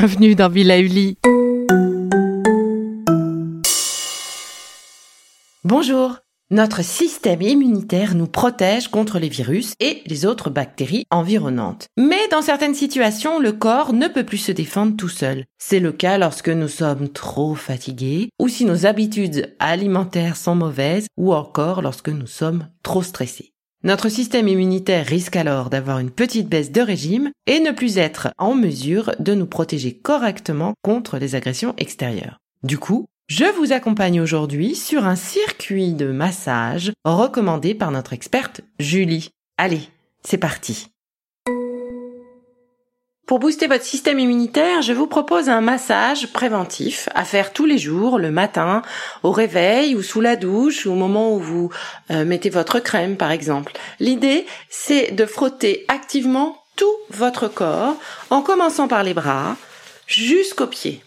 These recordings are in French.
Bienvenue dans Villa Uli. Bonjour. Notre système immunitaire nous protège contre les virus et les autres bactéries environnantes. Mais dans certaines situations, le corps ne peut plus se défendre tout seul. C'est le cas lorsque nous sommes trop fatigués ou si nos habitudes alimentaires sont mauvaises ou encore lorsque nous sommes trop stressés. Notre système immunitaire risque alors d'avoir une petite baisse de régime et ne plus être en mesure de nous protéger correctement contre les agressions extérieures. Du coup, je vous accompagne aujourd'hui sur un circuit de massage recommandé par notre experte Julie. Allez, c'est parti. Pour booster votre système immunitaire, je vous propose un massage préventif à faire tous les jours, le matin, au réveil ou sous la douche ou au moment où vous euh, mettez votre crème par exemple. L'idée, c'est de frotter activement tout votre corps en commençant par les bras jusqu'aux pieds.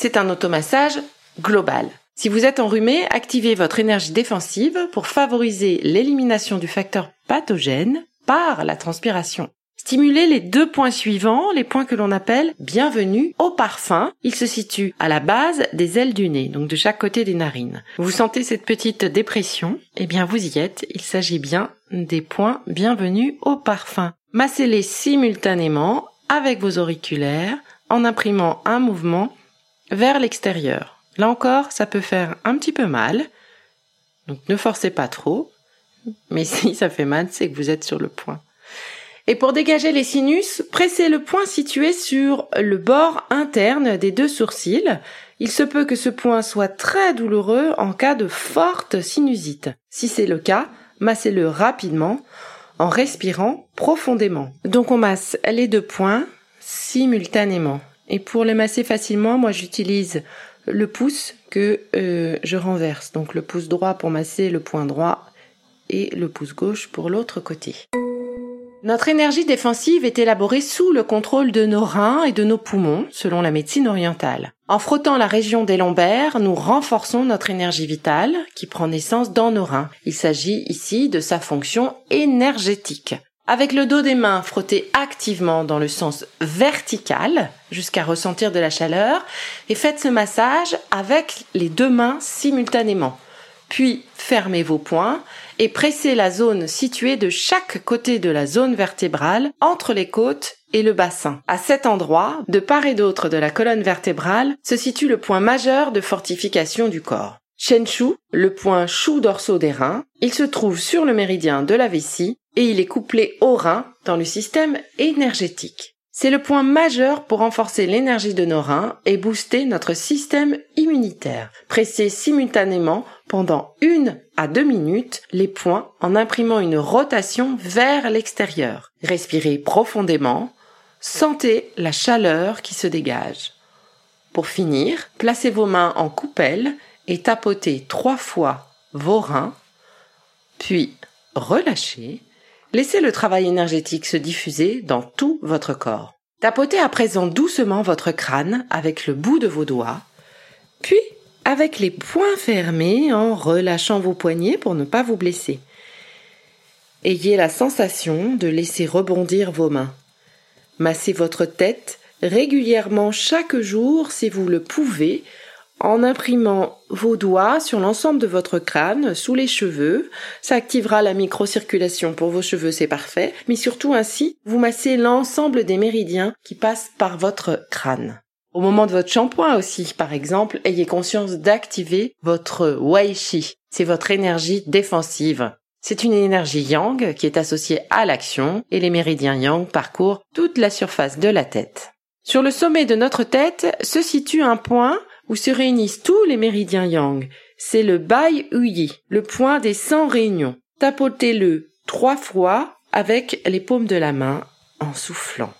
C'est un automassage global. Si vous êtes enrhumé, activez votre énergie défensive pour favoriser l'élimination du facteur pathogène par la transpiration. Stimulez les deux points suivants, les points que l'on appelle bienvenue au parfum. Ils se situent à la base des ailes du nez, donc de chaque côté des narines. Vous sentez cette petite dépression? Eh bien, vous y êtes. Il s'agit bien des points bienvenue au parfum. Massez-les simultanément avec vos auriculaires en imprimant un mouvement vers l'extérieur. Là encore, ça peut faire un petit peu mal. Donc ne forcez pas trop. Mais si ça fait mal, c'est que vous êtes sur le point. Et pour dégager les sinus, pressez le point situé sur le bord interne des deux sourcils. Il se peut que ce point soit très douloureux en cas de forte sinusite. Si c'est le cas, massez-le rapidement en respirant profondément. Donc on masse les deux points simultanément. Et pour les masser facilement, moi j'utilise le pouce que euh, je renverse. Donc le pouce droit pour masser le point droit et le pouce gauche pour l'autre côté. Notre énergie défensive est élaborée sous le contrôle de nos reins et de nos poumons, selon la médecine orientale. En frottant la région des lombaires, nous renforçons notre énergie vitale qui prend naissance dans nos reins. Il s'agit ici de sa fonction énergétique. Avec le dos des mains frotté activement dans le sens vertical jusqu'à ressentir de la chaleur et faites ce massage avec les deux mains simultanément. Puis fermez vos poings et pressez la zone située de chaque côté de la zone vertébrale entre les côtes et le bassin. À cet endroit, de part et d'autre de la colonne vertébrale, se situe le point majeur de fortification du corps. Shenshu, le point chou dorsaux des reins, il se trouve sur le méridien de la vessie et il est couplé au rein dans le système énergétique. C'est le point majeur pour renforcer l'énergie de nos reins et booster notre système immunitaire. Pressez simultanément pendant une à deux minutes les points en imprimant une rotation vers l'extérieur. Respirez profondément. Sentez la chaleur qui se dégage. Pour finir, placez vos mains en coupelle et tapotez trois fois vos reins, puis relâchez Laissez le travail énergétique se diffuser dans tout votre corps. Tapotez à présent doucement votre crâne avec le bout de vos doigts, puis avec les poings fermés en relâchant vos poignets pour ne pas vous blesser. Ayez la sensation de laisser rebondir vos mains. Massez votre tête régulièrement chaque jour si vous le pouvez en imprimant vos doigts sur l'ensemble de votre crâne, sous les cheveux. Ça activera la microcirculation pour vos cheveux, c'est parfait. Mais surtout ainsi, vous massez l'ensemble des méridiens qui passent par votre crâne. Au moment de votre shampoing aussi, par exemple, ayez conscience d'activer votre Wei Shi. C'est votre énergie défensive. C'est une énergie yang qui est associée à l'action et les méridiens yang parcourent toute la surface de la tête. Sur le sommet de notre tête se situe un point où se réunissent tous les méridiens yang. C'est le Bai Uyi, le point des 100 réunions. Tapotez-le trois fois avec les paumes de la main en soufflant.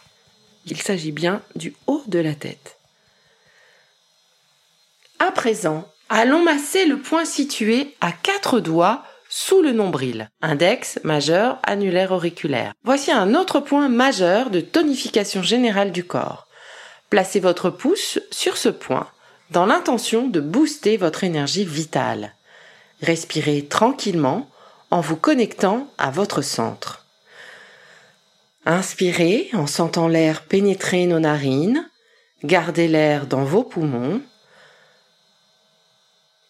Il s'agit bien du haut de la tête. À présent, allons masser le point situé à quatre doigts sous le nombril, index, majeur, annulaire, auriculaire. Voici un autre point majeur de tonification générale du corps. Placez votre pouce sur ce point dans l'intention de booster votre énergie vitale. Respirez tranquillement en vous connectant à votre centre. Inspirez en sentant l'air pénétrer nos narines. Gardez l'air dans vos poumons.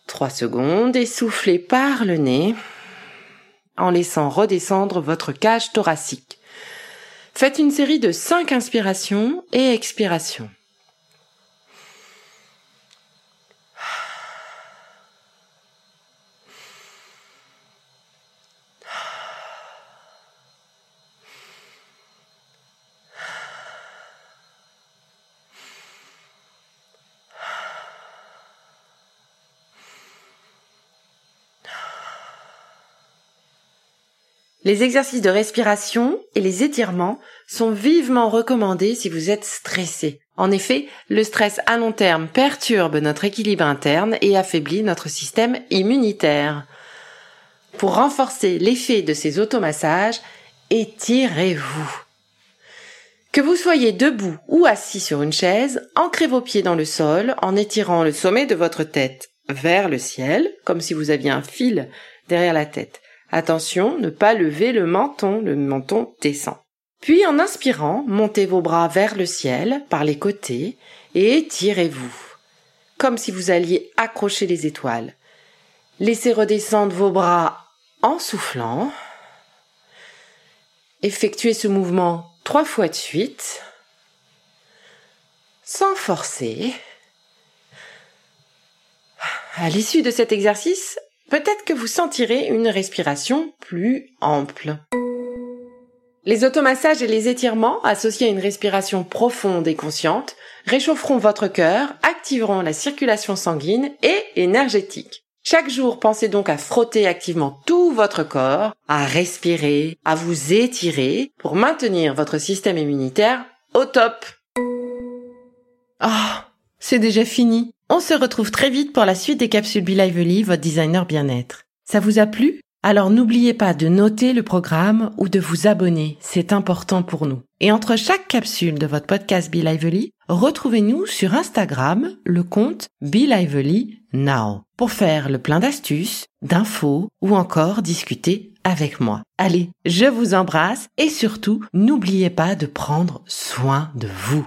3 secondes et soufflez par le nez en laissant redescendre votre cage thoracique. Faites une série de 5 inspirations et expirations. Les exercices de respiration et les étirements sont vivement recommandés si vous êtes stressé. En effet, le stress à long terme perturbe notre équilibre interne et affaiblit notre système immunitaire. Pour renforcer l'effet de ces automassages, étirez-vous. Que vous soyez debout ou assis sur une chaise, ancrez vos pieds dans le sol en étirant le sommet de votre tête vers le ciel, comme si vous aviez un fil derrière la tête. Attention, ne pas lever le menton, le menton descend. Puis en inspirant, montez vos bras vers le ciel, par les côtés, et étirez-vous, comme si vous alliez accrocher les étoiles. Laissez redescendre vos bras en soufflant. Effectuez ce mouvement trois fois de suite, sans forcer. À l'issue de cet exercice, peut-être que vous sentirez une respiration plus ample. Les automassages et les étirements associés à une respiration profonde et consciente réchaufferont votre cœur, activeront la circulation sanguine et énergétique. Chaque jour, pensez donc à frotter activement tout votre corps, à respirer, à vous étirer pour maintenir votre système immunitaire au top. Ah, c'est déjà fini. On se retrouve très vite pour la suite des capsules Be Lively, votre designer bien-être. Ça vous a plu? Alors n'oubliez pas de noter le programme ou de vous abonner, c'est important pour nous. Et entre chaque capsule de votre podcast Be Lively, retrouvez-nous sur Instagram, le compte Be Lively Now, pour faire le plein d'astuces, d'infos ou encore discuter avec moi. Allez, je vous embrasse et surtout, n'oubliez pas de prendre soin de vous.